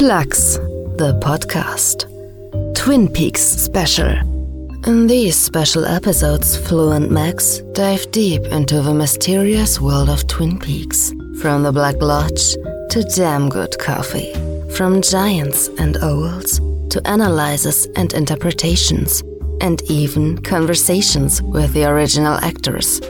Flux, the podcast. Twin Peaks special. In these special episodes, Flo and Max dive deep into the mysterious world of Twin Peaks. From the Black Lodge to damn good coffee. From giants and owls to analyses and interpretations. And even conversations with the original actors.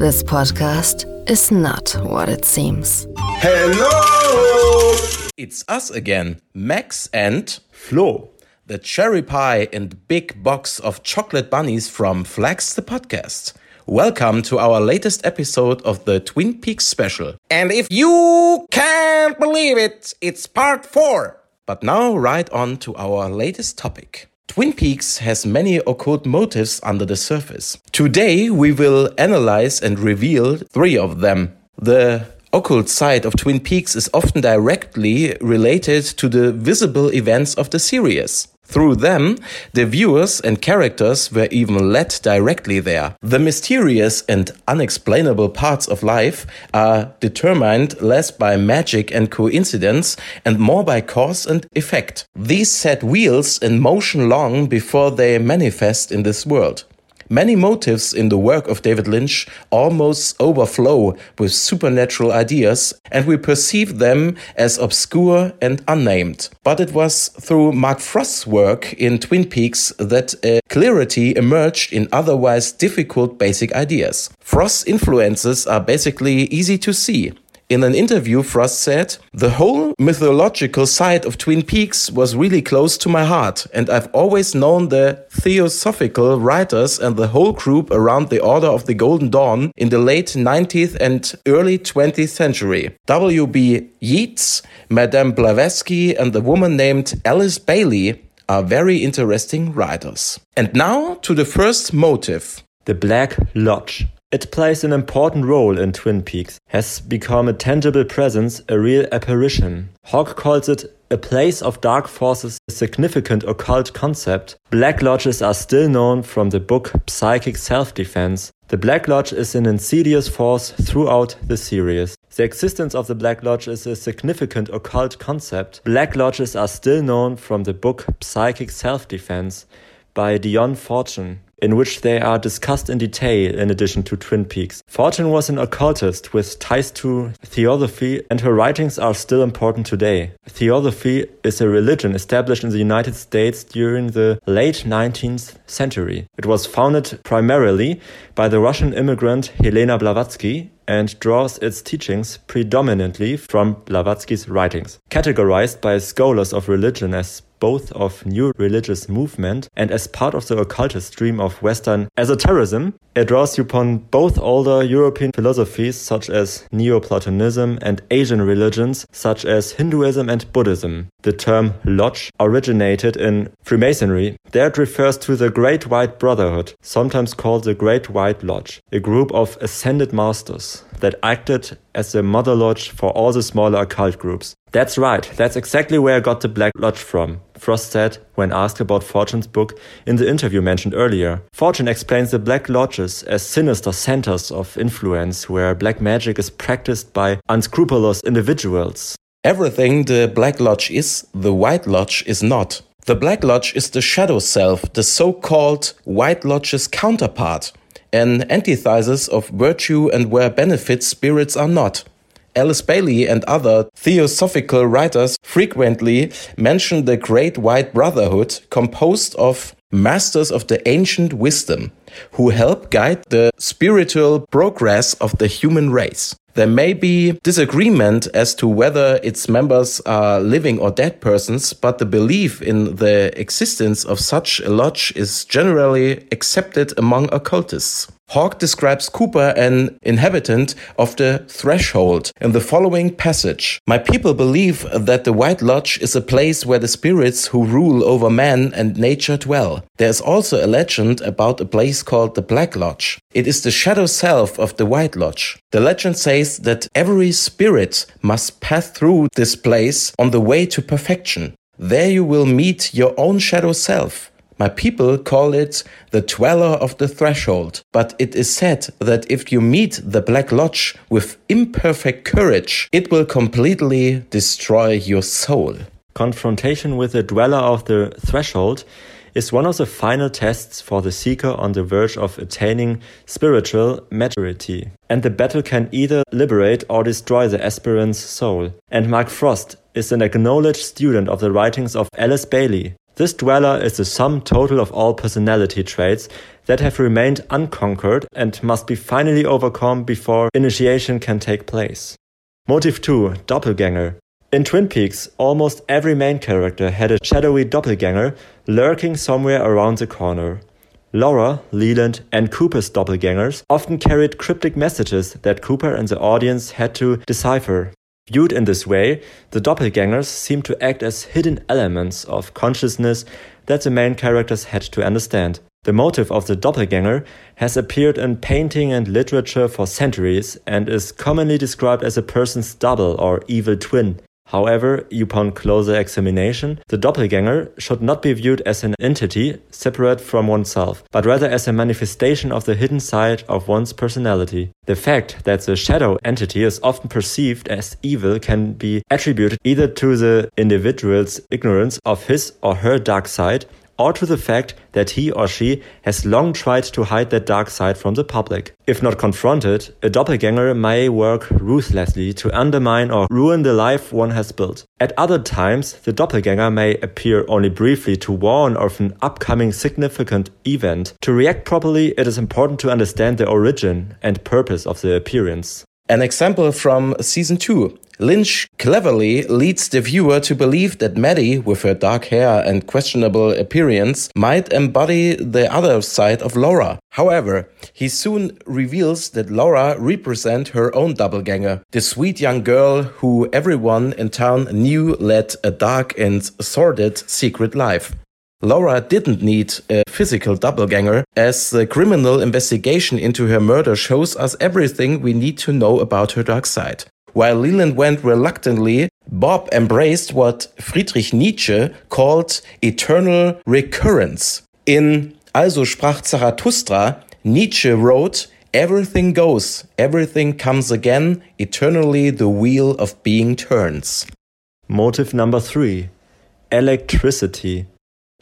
This podcast is not what it seems. Hello! It's us again, Max and Flo. the cherry pie and big box of chocolate bunnies from Flux the podcast. Welcome to our latest episode of the Twin Peaks special. And if you can't believe it, it's part 4. But now right on to our latest topic. Twin Peaks has many occult motives under the surface. Today we will analyze and reveal 3 of them. The occult side of Twin Peaks is often directly related to the visible events of the series. Through them, the viewers and characters were even led directly there. The mysterious and unexplainable parts of life are determined less by magic and coincidence and more by cause and effect. These set wheels in motion long before they manifest in this world. Many motives in the work of David Lynch almost overflow with supernatural ideas, and we perceive them as obscure and unnamed. But it was through Mark Frost's work in Twin Peaks that a clarity emerged in otherwise difficult basic ideas. Frost's influences are basically easy to see. In an interview, Frost said, The whole mythological side of Twin Peaks was really close to my heart, and I've always known the theosophical writers and the whole group around the Order of the Golden Dawn in the late 19th and early 20th century. W.B. Yeats, Madame Blavatsky, and a woman named Alice Bailey are very interesting writers. And now to the first motive. The Black Lodge. It plays an important role in Twin Peaks, has become a tangible presence, a real apparition. Hawk calls it a place of dark forces, a significant occult concept. Black Lodges are still known from the book Psychic Self Defense. The Black Lodge is an insidious force throughout the series. The existence of the Black Lodge is a significant occult concept. Black Lodges are still known from the book Psychic Self Defense by Dion Fortune in which they are discussed in detail in addition to Twin Peaks. Fortune was an occultist with ties to theosophy, and her writings are still important today. Theosophy is a religion established in the United States during the late 19th century. It was founded primarily by the Russian immigrant Helena Blavatsky and draws its teachings predominantly from Blavatsky's writings. Categorized by scholars of religion as both of new religious movement and as part of the occultist stream of Western esotericism, it draws upon both older European philosophies such as Neoplatonism and Asian religions such as Hinduism and Buddhism. The term lodge originated in Freemasonry. There it refers to the Great White Brotherhood, sometimes called the Great White Lodge, a group of ascended masters that acted as the mother lodge for all the smaller occult groups. That's right, that's exactly where I got the Black Lodge from, Frost said when asked about Fortune's book in the interview mentioned earlier. Fortune explains the Black Lodges as sinister centers of influence where black magic is practiced by unscrupulous individuals. Everything the Black Lodge is, the White Lodge is not. The Black Lodge is the shadow self, the so called White Lodge's counterpart, an antithesis of virtue and where benefit spirits are not. Alice Bailey and other theosophical writers frequently mention the Great White Brotherhood, composed of masters of the ancient wisdom who help guide the spiritual progress of the human race. There may be disagreement as to whether its members are living or dead persons, but the belief in the existence of such a lodge is generally accepted among occultists. Hawk describes Cooper, an inhabitant of the Threshold, in the following passage My people believe that the White Lodge is a place where the spirits who rule over man and nature dwell. There is also a legend about a place called the Black Lodge. It is the shadow self of the White Lodge. The legend says that every spirit must pass through this place on the way to perfection. There you will meet your own shadow self. My people call it the dweller of the threshold, but it is said that if you meet the Black Lodge with imperfect courage, it will completely destroy your soul. confrontation with the dweller of the threshold is one of the final tests for the seeker on the verge of attaining spiritual maturity. And the battle can either liberate or destroy the aspirant's soul. And Mark Frost is an acknowledged student of the writings of Alice Bailey. This dweller is the sum total of all personality traits that have remained unconquered and must be finally overcome before initiation can take place. Motive 2 Doppelganger in Twin Peaks, almost every main character had a shadowy doppelganger lurking somewhere around the corner. Laura, Leland, and Cooper's doppelgangers often carried cryptic messages that Cooper and the audience had to decipher. Viewed in this way, the doppelgangers seem to act as hidden elements of consciousness that the main characters had to understand. The motive of the doppelganger has appeared in painting and literature for centuries and is commonly described as a person's double or evil twin. However, upon closer examination, the doppelganger should not be viewed as an entity separate from oneself, but rather as a manifestation of the hidden side of one's personality. The fact that the shadow entity is often perceived as evil can be attributed either to the individual's ignorance of his or her dark side or to the fact that he or she has long tried to hide that dark side from the public. If not confronted, a doppelganger may work ruthlessly to undermine or ruin the life one has built. At other times, the doppelganger may appear only briefly to warn of an upcoming significant event. To react properly, it is important to understand the origin and purpose of the appearance. An example from season 2. Lynch cleverly leads the viewer to believe that Maddie, with her dark hair and questionable appearance, might embody the other side of Laura. However, he soon reveals that Laura represents her own doppelganger, the sweet young girl who everyone in town knew led a dark and sordid secret life. Laura didn't need a physical doppelganger, as the criminal investigation into her murder shows us everything we need to know about her dark side. While Leland went reluctantly, Bob embraced what Friedrich Nietzsche called eternal recurrence. In Also sprach Zarathustra, Nietzsche wrote, Everything goes, everything comes again, eternally the wheel of being turns. Motive number three electricity.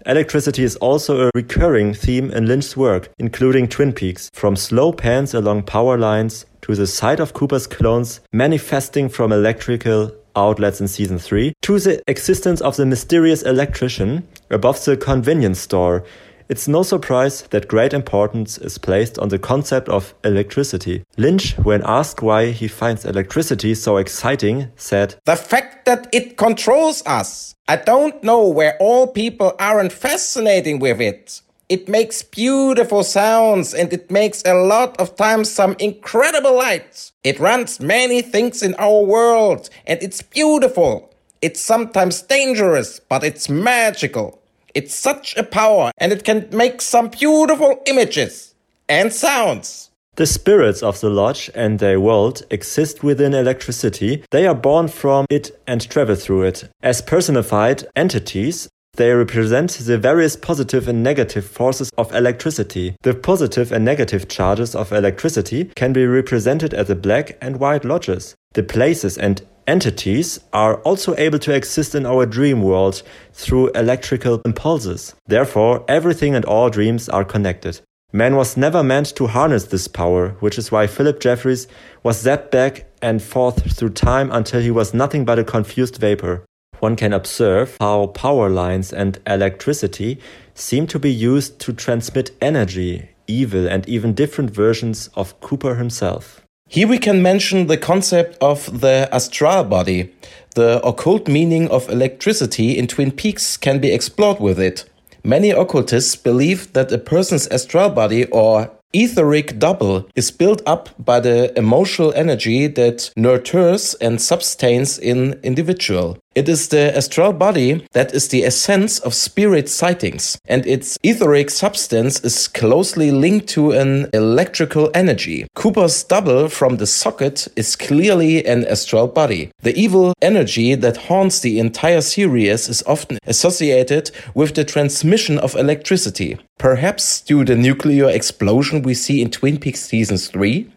Electricity is also a recurring theme in Lynch's work, including Twin Peaks, from slow pans along power lines to the sight of Cooper's clones manifesting from electrical outlets in season 3, to the existence of the mysterious electrician above the convenience store it's no surprise that great importance is placed on the concept of electricity. Lynch, when asked why he finds electricity so exciting, said, The fact that it controls us. I don't know where all people aren't fascinating with it. It makes beautiful sounds and it makes a lot of times some incredible lights. It runs many things in our world and it's beautiful. It's sometimes dangerous, but it's magical. It's such a power and it can make some beautiful images and sounds. The spirits of the lodge and their world exist within electricity. They are born from it and travel through it. As personified entities, they represent the various positive and negative forces of electricity. The positive and negative charges of electricity can be represented as the black and white lodges. The places and entities are also able to exist in our dream world through electrical impulses. Therefore, everything and all dreams are connected. Man was never meant to harness this power, which is why Phillip Jeffries was zapped back and forth through time until he was nothing but a confused vapor. One can observe how power lines and electricity seem to be used to transmit energy, evil, and even different versions of Cooper himself. Here we can mention the concept of the astral body. The occult meaning of electricity in Twin Peaks can be explored with it. Many occultists believe that a person's astral body or etheric double is built up by the emotional energy that nurtures and sustains an individual. It is the astral body that is the essence of spirit sightings, and its etheric substance is closely linked to an electrical energy. Cooper's double from the socket is clearly an astral body. The evil energy that haunts the entire series is often associated with the transmission of electricity. Perhaps due to the nuclear explosion we see in Twin Peaks Season 3?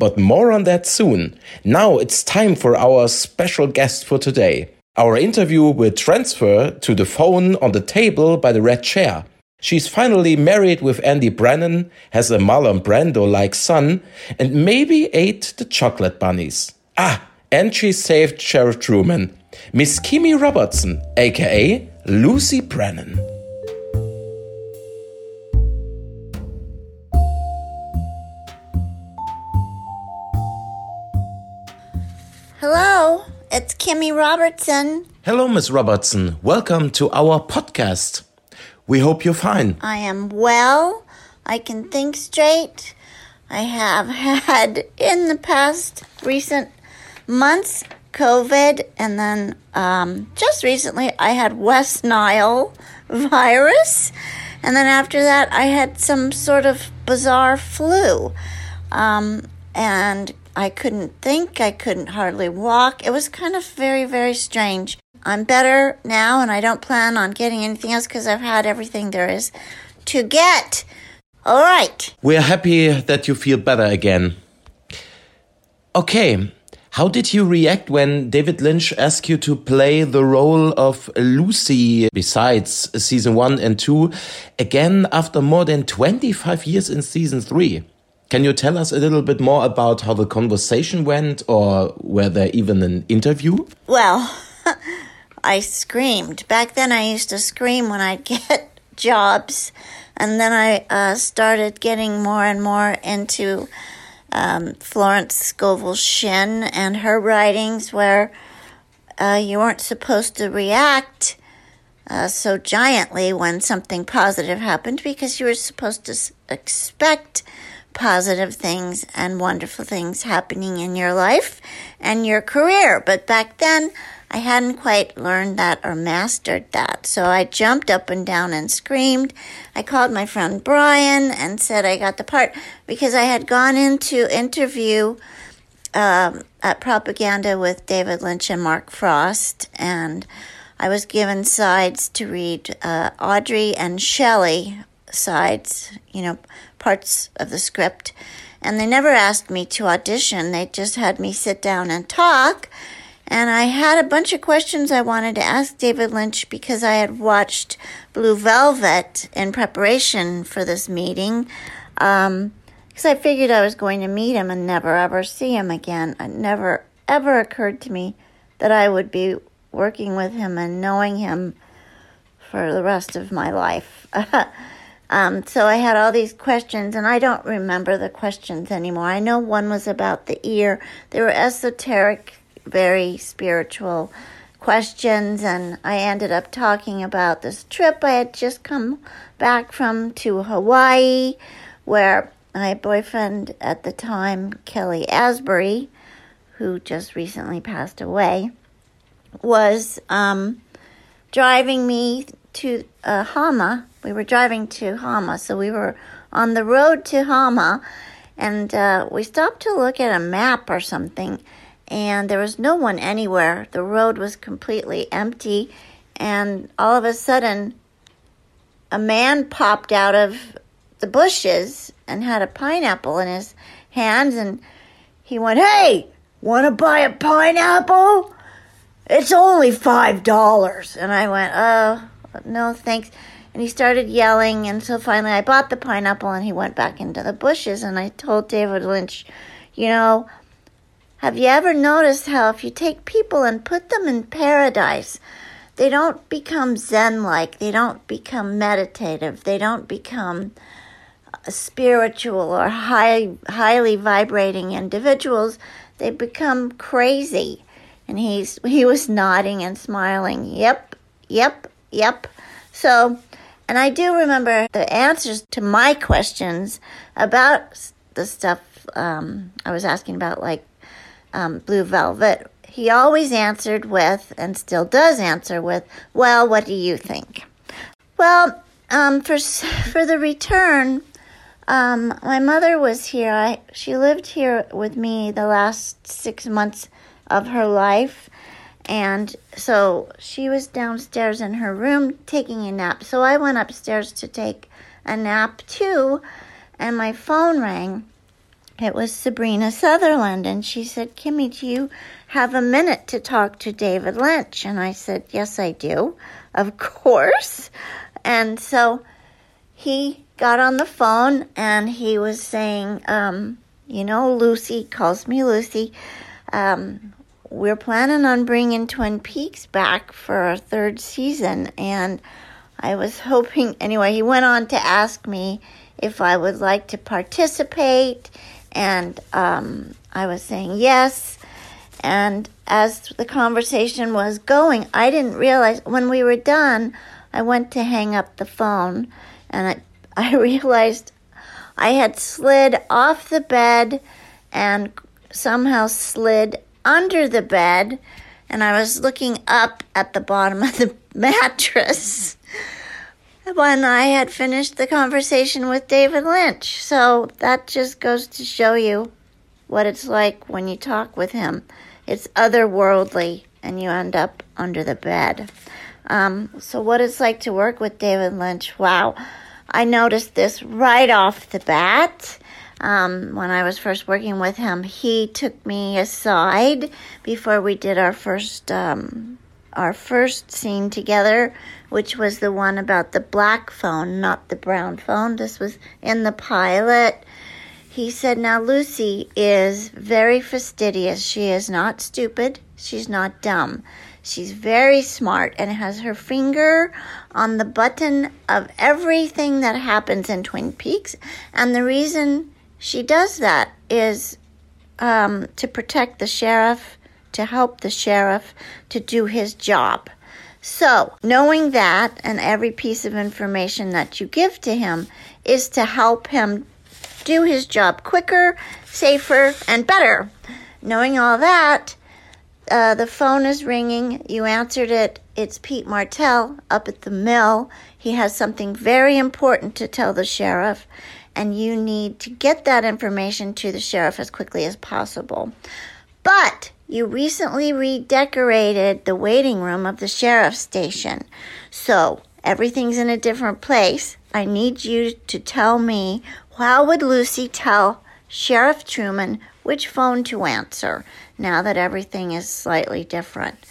But more on that soon. Now it's time for our special guest for today. Our interview will transfer to the phone on the table by the red chair. She's finally married with Andy Brennan, has a Marlon Brando like son, and maybe ate the chocolate bunnies. Ah, and she saved Sheriff Truman, Miss Kimmy Robertson, aka Lucy Brennan. Hello, it's Kimmy Robertson. Hello, Miss Robertson. Welcome to our podcast. We hope you're fine. I am well. I can think straight. I have had in the past recent months COVID, and then um, just recently I had West Nile virus, and then after that I had some sort of bizarre flu. Um, and I couldn't think, I couldn't hardly walk. It was kind of very, very strange. I'm better now, and I don't plan on getting anything else because I've had everything there is to get. All right. We're happy that you feel better again. Okay, how did you react when David Lynch asked you to play the role of Lucy besides season one and two again after more than 25 years in season three? Can you tell us a little bit more about how the conversation went or were there even an interview? Well, I screamed. Back then, I used to scream when I'd get jobs. And then I uh, started getting more and more into um, Florence Scovel Shinn and her writings, where uh, you weren't supposed to react uh, so giantly when something positive happened because you were supposed to expect positive things and wonderful things happening in your life and your career. But back then, I hadn't quite learned that or mastered that. So I jumped up and down and screamed. I called my friend Brian and said I got the part because I had gone into interview um, at Propaganda with David Lynch and Mark Frost, and I was given sides to read uh, Audrey and Shelley sides, you know, parts of the script. And they never asked me to audition, they just had me sit down and talk. And I had a bunch of questions I wanted to ask David Lynch because I had watched Blue Velvet in preparation for this meeting. Um, because I figured I was going to meet him and never ever see him again. It never ever occurred to me that I would be working with him and knowing him for the rest of my life. um, so I had all these questions, and I don't remember the questions anymore. I know one was about the ear. They were esoteric, very spiritual questions, and I ended up talking about this trip I had just come back from to Hawaii, where my boyfriend at the time, Kelly Asbury, who just recently passed away, was um, driving me to uh, Hana. We were driving to Hana, so we were on the road to Hana, and uh, we stopped to look at a map or something, and there was no one anywhere. The road was completely empty, and all of a sudden, a man popped out of the bushes and had a pineapple in his hands, and he went, "Hey, want to buy a pineapple?" it's only five dollars and i went oh no thanks and he started yelling and so finally i bought the pineapple and he went back into the bushes and i told david lynch you know have you ever noticed how if you take people and put them in paradise they don't become zen like they don't become meditative they don't become uh, spiritual or high highly vibrating individuals they become crazy and he's he was nodding and smiling. Yep, yep, yep. So, and I do remember the answers to my questions about the stuff um, I was asking about, like um, Blue Velvet. He always answered with, and still does answer with, "Well, what do you think?" Well, um, for for the return, um, my mother was here. I, she lived here with me the last six months of her life. And so she was downstairs in her room taking a nap. So I went upstairs to take a nap too, and my phone rang. it was Sabrina Sutherland, and she said, Kimmy, do you have a minute to talk to David Lynch? And I said, Yes, I do, of course. And so he got on the phone and he was saying, um, You know, Lucy calls me Lucy. Um, we're planning on bringing Twin Peaks back for a third season, and I was hoping, anyway, he went on to ask me if I would like to participate, and um, I was saying yes. And as the conversation was going, I didn't realize when we were done, I went to hang up the phone and I, I realized I had slid off the bed and somehow slid under the bed and I was looking up at the bottom of the mattress when I had finished the conversation with David Lynch. So that just goes to show you what it's like when you talk with him. It's otherworldly and you end up under the bed. Um, so, what it's like to work with David Lynch, wow. I noticed this right off the bat. Um, when I was first working with him, he took me aside before we did our first um, our first scene together, which was the one about the black phone, not the brown phone. This was in the pilot. He said, Now Lucy is very fastidious. She is not stupid. She's not dumb. She's very smart and has her finger on the button of everything that happens in Twin Peaks. And the reason she does that is um, to protect the sheriff, to help the sheriff to do his job. So, knowing that and every piece of information that you give to him is to help him do his job quicker, safer, and better. Knowing all that, uh, the phone is ringing. You answered it. It's Pete Martell up at the mill. He has something very important to tell the sheriff, and you need to get that information to the sheriff as quickly as possible. But you recently redecorated the waiting room of the sheriff's station, so everything's in a different place. I need you to tell me how would Lucy tell Sheriff Truman which phone to answer now that everything is slightly different?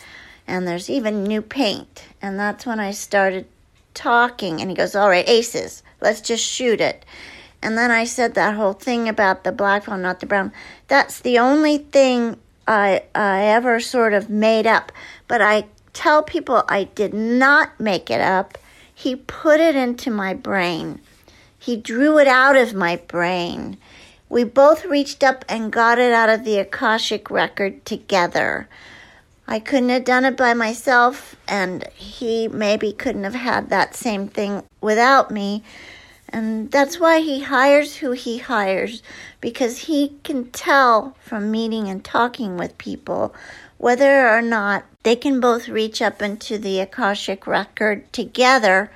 And there's even new paint. And that's when I started talking. And he goes, All right, aces, let's just shoot it. And then I said that whole thing about the black phone, not the brown. That's the only thing I, I ever sort of made up. But I tell people I did not make it up. He put it into my brain. He drew it out of my brain. We both reached up and got it out of the Akashic record together. I couldn't have done it by myself, and he maybe couldn't have had that same thing without me. And that's why he hires who he hires, because he can tell from meeting and talking with people whether or not they can both reach up into the Akashic record together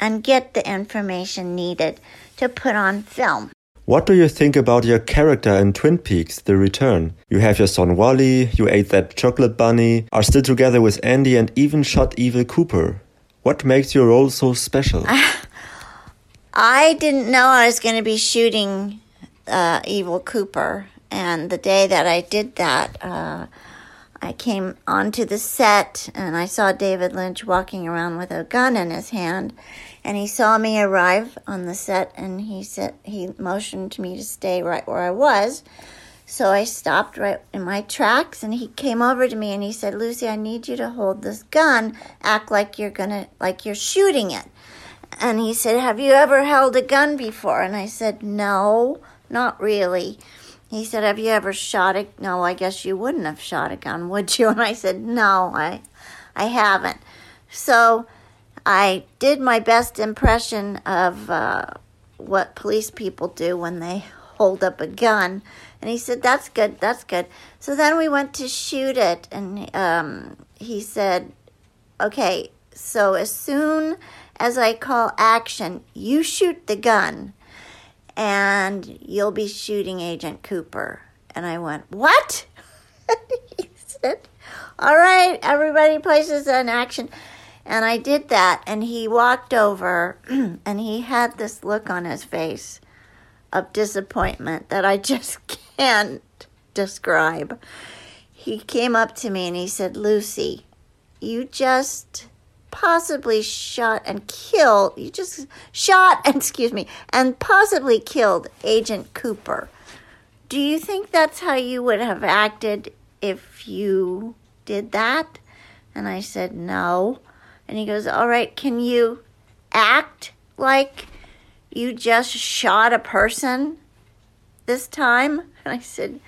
and get the information needed to put on film. What do you think about your character in Twin Peaks The Return? You have your son Wally, you ate that chocolate bunny, are still together with Andy, and even shot Evil Cooper. What makes your role so special? I didn't know I was going to be shooting uh, Evil Cooper, and the day that I did that, uh, I came onto the set and I saw David Lynch walking around with a gun in his hand and he saw me arrive on the set and he said he motioned to me to stay right where I was. So I stopped right in my tracks and he came over to me and he said, "Lucy, I need you to hold this gun, act like you're to like you're shooting it." And he said, "Have you ever held a gun before?" And I said, "No, not really." He said, "Have you ever shot a No, I guess you wouldn't have shot a gun, would you?" And I said, "No, I I haven't." So I did my best impression of uh, what police people do when they hold up a gun. And he said, That's good, that's good. So then we went to shoot it, and um, he said, Okay, so as soon as I call action, you shoot the gun, and you'll be shooting Agent Cooper. And I went, What? he said, All right, everybody places an action. And I did that, and he walked over and he had this look on his face. of disappointment that I just can't describe. He came up to me and he said, Lucy, you just possibly shot and killed, you just shot, and excuse me, and possibly killed Agent Cooper. Do you think that's how you would have acted if you did that? And I said, no. And he goes, all right, can you act like you just shot a person this time? And I said,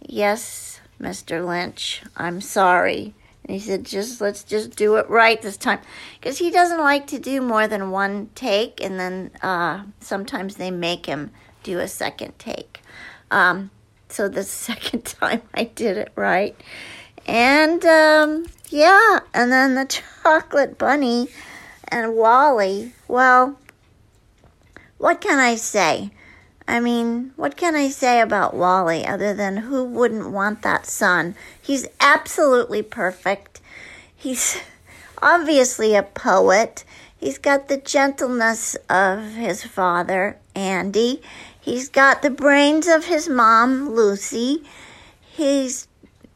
yes, Mr. Lynch, I'm sorry. And he said, just let's just do it right this time. Because he doesn't like to do more than one take, and then uh, sometimes they make him do a second take. Um, so the second time I did it right. And um, yeah, and then the chocolate bunny and Wally. Well, what can I say? I mean, what can I say about Wally other than who wouldn't want that son? He's absolutely perfect. He's obviously a poet. He's got the gentleness of his father, Andy. He's got the brains of his mom, Lucy. He's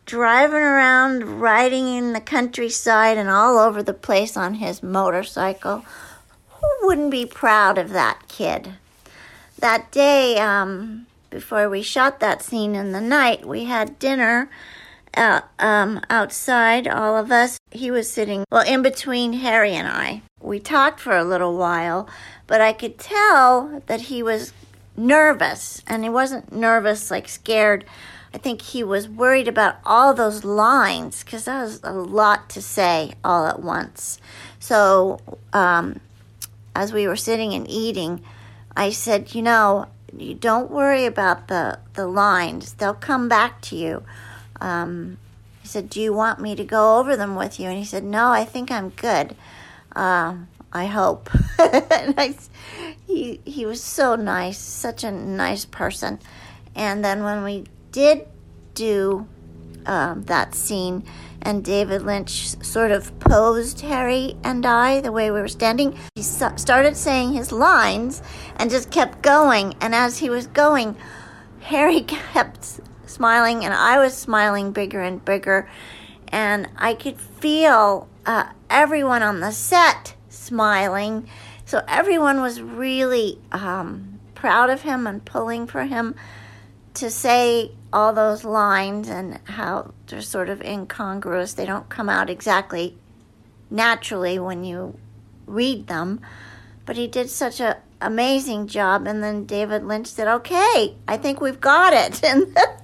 driving around, riding in the countryside and all over the place on his motorcycle. Who wouldn't be proud of that kid? That day, um, before we shot that scene in the night, we had dinner uh, um, outside, all of us. He was sitting, well, in between Harry and I. We talked for a little while, but I could tell that he was nervous, and he wasn't nervous, like scared. I think he was worried about all those lines because that was a lot to say all at once. So, um, as we were sitting and eating, I said, You know, you don't worry about the, the lines, they'll come back to you. Um, he said, Do you want me to go over them with you? And he said, No, I think I'm good. Uh, I hope. and I, he he was so nice, such a nice person. And then when we did do um, that scene, and David Lynch sort of posed Harry and I the way we were standing, he started saying his lines and just kept going. And as he was going, Harry kept smiling, and I was smiling bigger and bigger. And I could feel uh, everyone on the set smiling so everyone was really um, proud of him and pulling for him to say all those lines and how they're sort of incongruous. They don't come out exactly naturally when you read them. But he did such an amazing job. And then David Lynch said, Okay, I think we've got it. And the,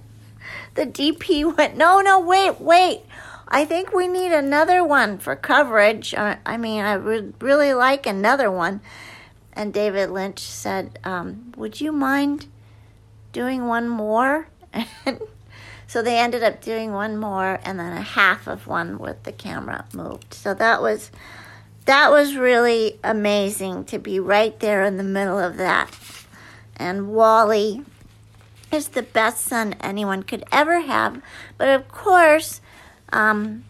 the DP went, No, no, wait, wait. I think we need another one for coverage. I mean, I would really like another one. And David Lynch said, um, Would you mind doing one more? So they ended up doing one more and then a half of one with the camera moved. So that was that was really amazing to be right there in the middle of that. And Wally is the best son anyone could ever have. But of course, um,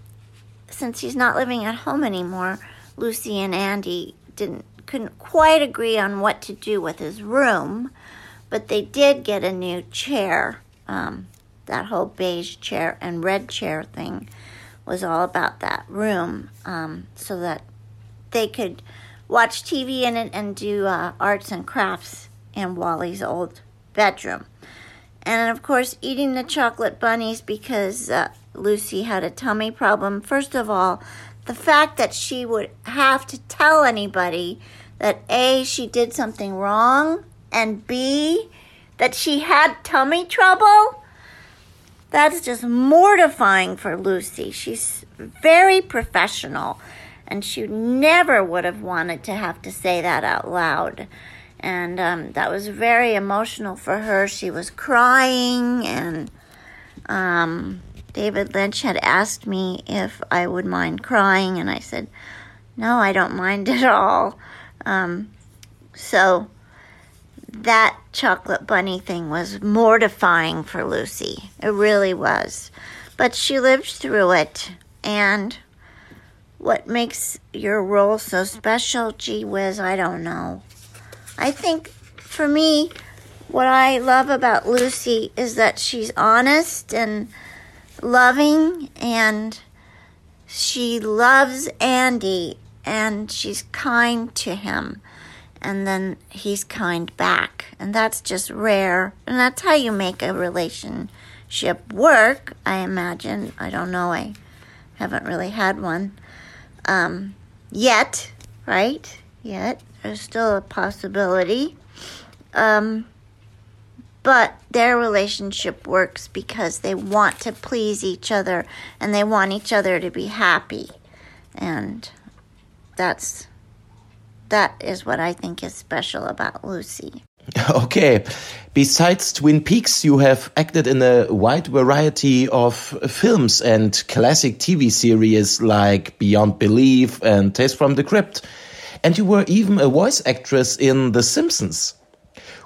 since he's not living at home anymore, Lucy and Andy didn't couldn't quite agree on what to do with his room, but they did get a new chair. Um, that whole beige chair and red chair thing was all about that room, um, so that they could watch TV in it and do uh, arts and crafts in Wally's old bedroom. And of course, eating the chocolate bunnies because uh, Lucy had a tummy problem. First of all, the fact that she would have to tell anybody that A, she did something wrong, and B, that she had tummy trouble, that's just mortifying for Lucy. She's very professional, and she never would have wanted to have to say that out loud. And um, that was very emotional for her. She was crying and. Um, David Lynch had asked me if I would mind crying, and I said, No, I don't mind at all. Um, so that chocolate bunny thing was mortifying for Lucy. It really was. But she lived through it, and what makes your role so special, gee whiz, I don't know. I think for me, what I love about Lucy is that she's honest and loving and she loves Andy and she's kind to him and then he's kind back. And that's just rare. And that's how you make a relationship work i imagine. I don't know. I haven't really had one um, yet right? Yet. There's still a possibility. Um, but their relationship works because they want to please each other and they want each other to be happy. And that's that is what I think is special about Lucy. Okay. Besides Twin Peaks, you have acted in a wide variety of films and classic TV series like Beyond Belief and Tales from the Crypt. And you were even a voice actress in The Simpsons.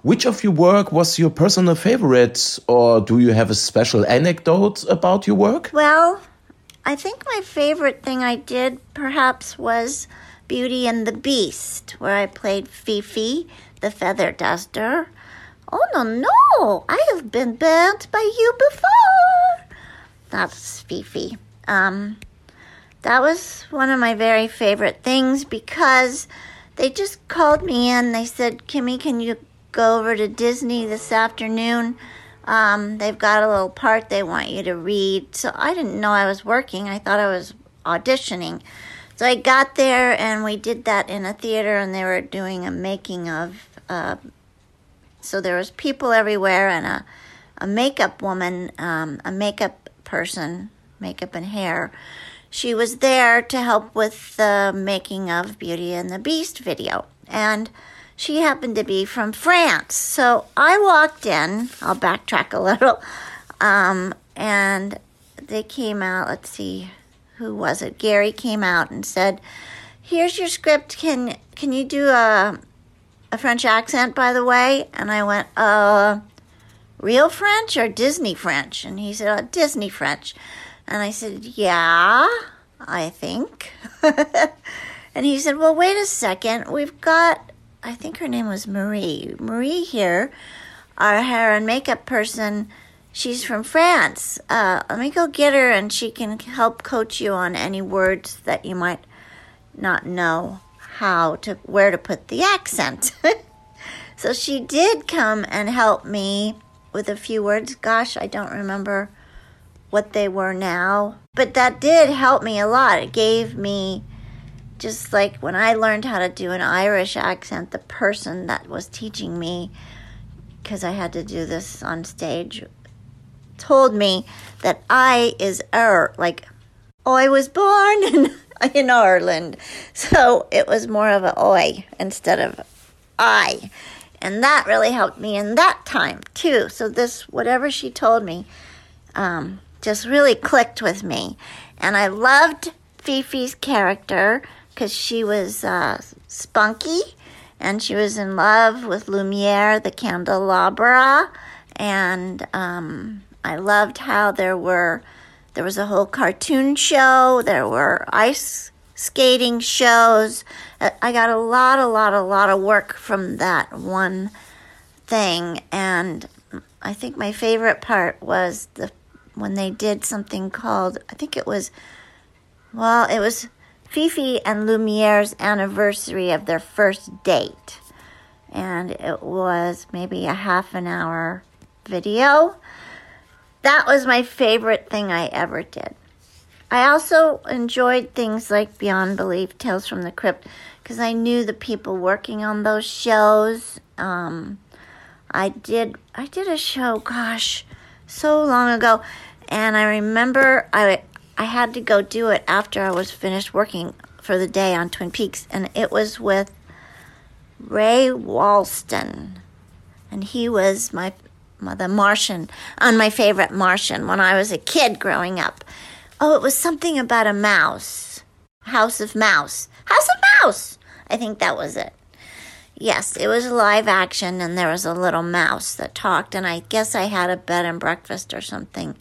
Which of your work was your personal favorite, or do you have a special anecdote about your work? Well, I think my favorite thing I did perhaps was Beauty and the Beast, where I played Fifi, the feather duster. Oh, no, no, I have been burnt by you before. That's Fifi. Um, that was one of my very favorite things because they just called me in. They said, Kimmy, can you go over to Disney this afternoon? Um, they've got a little part they want you to read. So I didn't know I was working. I thought I was auditioning. So I got there and we did that in a theater and they were doing a making of. Uh, so there was people everywhere and a, a makeup woman, um, a makeup person, makeup and hair. She was there to help with the making of Beauty and the Beast video. And she happened to be from France. So I walked in, I'll backtrack a little, um, and they came out, let's see, who was it? Gary came out and said, "Here's your script. Can can you do a a French accent, by the way?" And I went, "Uh, real French or Disney French?" And he said, oh, "Disney French." And I said, "Yeah, I think." and he said, "Well, wait a second. We've got I think her name was Marie. Marie here, our hair and makeup person." She's from France. Uh, let me go get her and she can help coach you on any words that you might not know how to, where to put the accent. so she did come and help me with a few words. Gosh, I don't remember what they were now, but that did help me a lot. It gave me just like when I learned how to do an Irish accent, the person that was teaching me, because I had to do this on stage, told me that I is er, like I was born in, in Ireland. So it was more of a oi instead of I. And that really helped me in that time too. So this, whatever she told me, um, just really clicked with me. And I loved Fifi's character because she was uh, spunky and she was in love with Lumiere, the candelabra. And um, I loved how there were there was a whole cartoon show, there were ice skating shows. I got a lot, a lot, a lot of work from that one thing, and I think my favorite part was the when they did something called I think it was well, it was Fifi and Lumiere's anniversary of their first date. And it was maybe a half an hour video that was my favorite thing I ever did. I also enjoyed things like Beyond Belief, Tales from the Crypt, because I knew the people working on those shows. Um, I did I did a show, gosh, so long ago, and I remember I I had to go do it after I was finished working for the day on Twin Peaks, and it was with Ray Walston, and he was my the Martian, on my favorite Martian when I was a kid growing up. Oh, it was something about a mouse. House of Mouse. House of Mouse! I think that was it. Yes, it was live action, and there was a little mouse that talked, and I guess I had a bed and breakfast or something.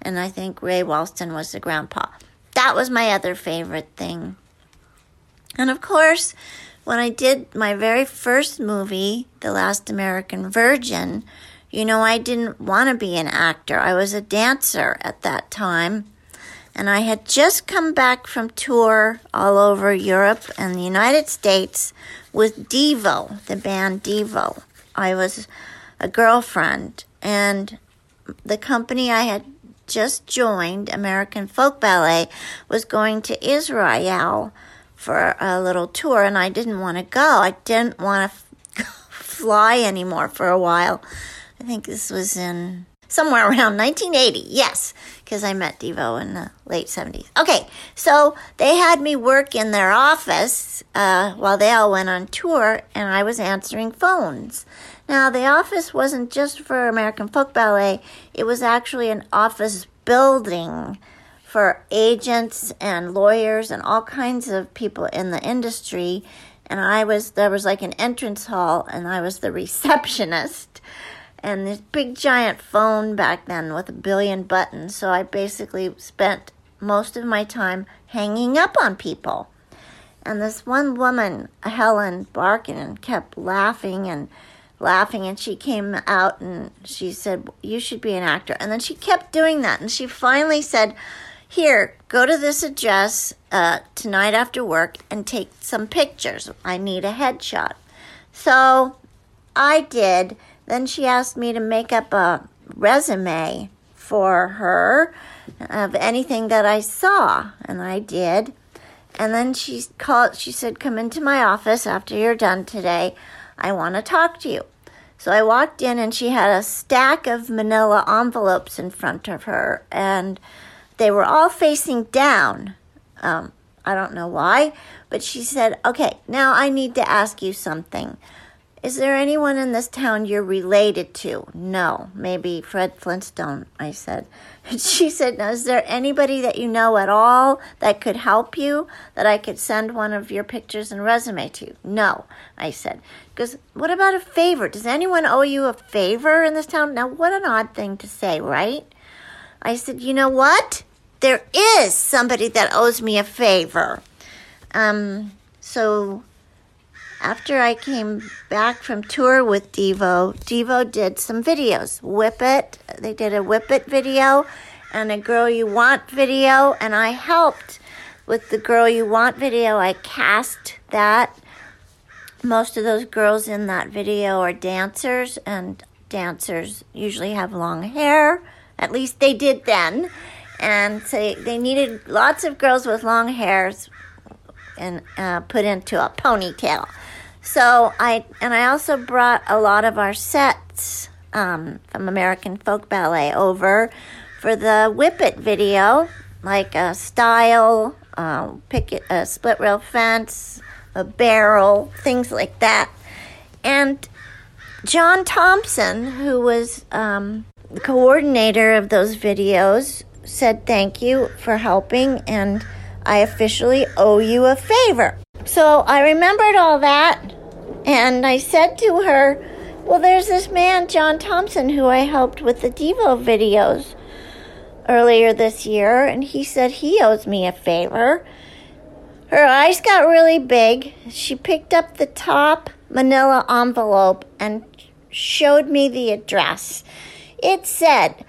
And I think Ray Walston was the grandpa. That was my other favorite thing. And of course, when I did my very first movie, The Last American Virgin, you know, I didn't want to be an actor. I was a dancer at that time. And I had just come back from tour all over Europe and the United States with Devo, the band Devo. I was a girlfriend, and the company I had just joined, American Folk Ballet, was going to Israel for a little tour, and I didn't want to go. I didn't want to f- fly anymore for a while. I think this was in somewhere around 1980. Yes, because I met Devo in the late 70s. Okay, so they had me work in their office uh, while they all went on tour, and I was answering phones. Now, the office wasn't just for American Folk Ballet, it was actually an office building for agents and lawyers and all kinds of people in the industry. And I was, there was like an entrance hall, and I was the receptionist and this big giant phone back then with a billion buttons. So I basically spent most of my time hanging up on people. And this one woman, Helen Barkin, kept laughing and laughing. And she came out and she said, You should be an actor. And then she kept doing that. And she finally said, Here, go to this address uh, tonight after work and take some pictures. I need a headshot. So I did. Then she asked me to make up a resume for her of anything that I saw, and I did. And then she called. She said, "Come into my office after you're done today. I want to talk to you." So I walked in, and she had a stack of Manila envelopes in front of her, and they were all facing down. Um, I don't know why, but she said, "Okay, now I need to ask you something." Is there anyone in this town you're related to? No. Maybe Fred Flintstone, I said. She said, Is there anybody that you know at all that could help you that I could send one of your pictures and resume to? No, I said. Because what about a favor? Does anyone owe you a favor in this town? Now, what an odd thing to say, right? I said, You know what? There is somebody that owes me a favor. Um, so after I came back from tour with Devo, Devo did some videos. Whip It, they did a Whip It video and a Girl You Want video, and I helped with the Girl You Want video. I cast that. Most of those girls in that video are dancers, and dancers usually have long hair. At least they did then. And so they needed lots of girls with long hairs and uh, put into a ponytail. So I and I also brought a lot of our sets um, from American Folk Ballet over for the Whip It video, like a stile, uh, picket, a split rail fence, a barrel, things like that. And John Thompson, who was um, the coordinator of those videos, said thank you for helping, and I officially owe you a favor. So I remembered all that, and I said to her, Well, there's this man, John Thompson, who I helped with the Devo videos earlier this year, and he said he owes me a favor. Her eyes got really big. She picked up the top manila envelope and showed me the address. It said,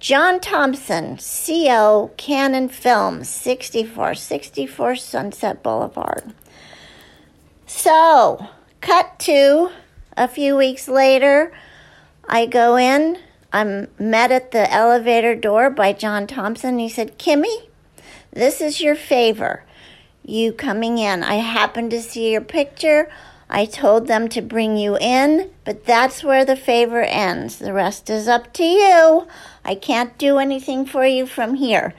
John Thompson, CO, Cannon Films, 6464 Sunset Boulevard. So, cut to a few weeks later, I go in. I'm met at the elevator door by John Thompson. He said, Kimmy, this is your favor. You coming in. I happened to see your picture. I told them to bring you in, but that's where the favor ends. The rest is up to you. I can't do anything for you from here.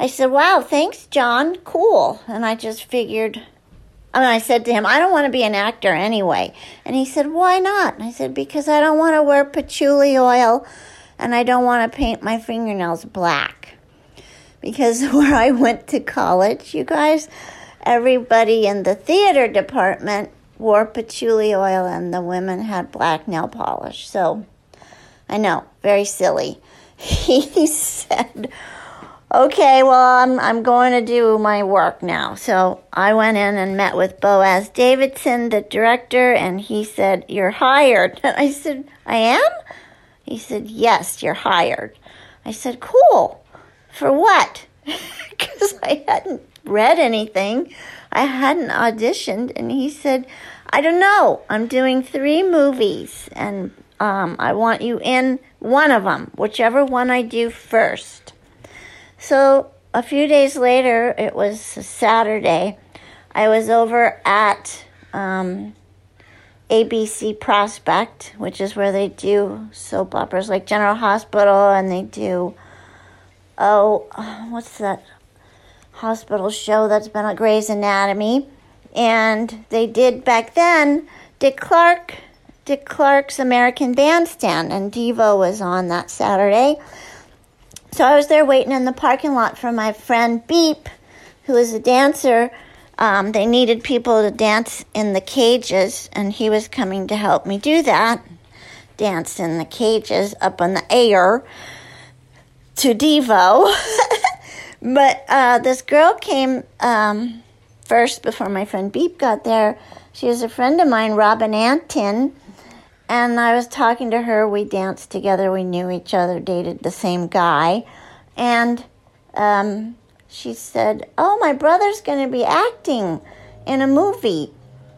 I said, Wow, thanks, John. Cool. And I just figured, and I said to him, I don't want to be an actor anyway. And he said, Why not? And I said, Because I don't want to wear patchouli oil and I don't want to paint my fingernails black. Because where I went to college, you guys, everybody in the theater department wore patchouli oil and the women had black nail polish. So I know, very silly. He said, okay, well, I'm, I'm going to do my work now. So I went in and met with Boaz Davidson, the director, and he said, You're hired. And I said, I am? He said, Yes, you're hired. I said, Cool. For what? Because I hadn't read anything, I hadn't auditioned. And he said, I don't know. I'm doing three movies, and um, I want you in one of them, whichever one I do first. So a few days later, it was Saturday, I was over at um, ABC Prospect, which is where they do soap operas like General Hospital, and they do, oh, what's that hospital show that's been on Grey's Anatomy? And they did back then, Dick Clark, Dick Clark's American Bandstand, and Devo was on that Saturday. So I was there waiting in the parking lot for my friend Beep, who is a dancer. Um, they needed people to dance in the cages, and he was coming to help me do that. Dance in the cages up in the air to Devo. but uh, this girl came um, first before my friend Beep got there. She was a friend of mine, Robin Antin. And I was talking to her. We danced together. We knew each other, dated the same guy. And um, she said, Oh, my brother's going to be acting in a movie.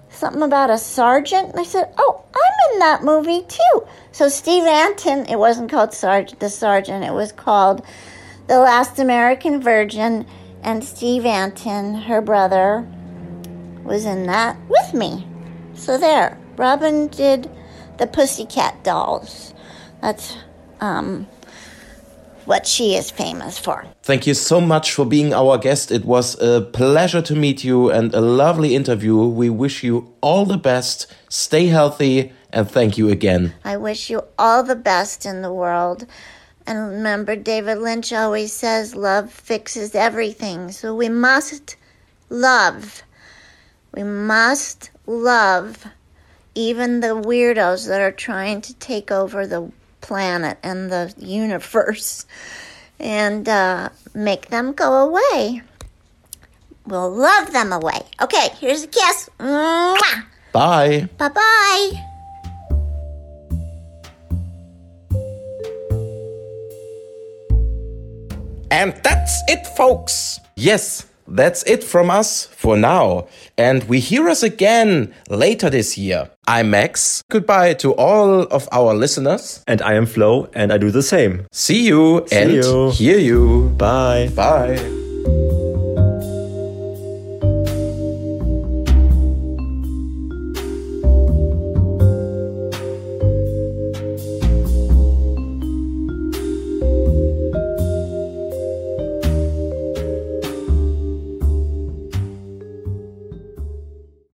Something about a sergeant. And I said, Oh, I'm in that movie too. So Steve Antin, it wasn't called Sarge, The Sergeant, it was called The Last American Virgin. And Steve Antin, her brother, was in that with me. So there. Robin did the Pussycat Dolls. That's um, what she is famous for. Thank you so much for being our guest. It was a pleasure to meet you and a lovely interview. We wish you all the best. Stay healthy and thank you again. I wish you all the best in the world. And remember, David Lynch always says love fixes everything. So we must love. We must love even the weirdos that are trying to take over the planet and the universe and uh, make them go away. We'll love them away. Okay, here's a kiss. Mwah! Bye. Bye bye. And that's it, folks. Yes, that's it from us for now. And we hear us again later this year. I'm Max. Goodbye to all of our listeners. And I am Flo, and I do the same. See you See and you. hear you. Bye. Bye.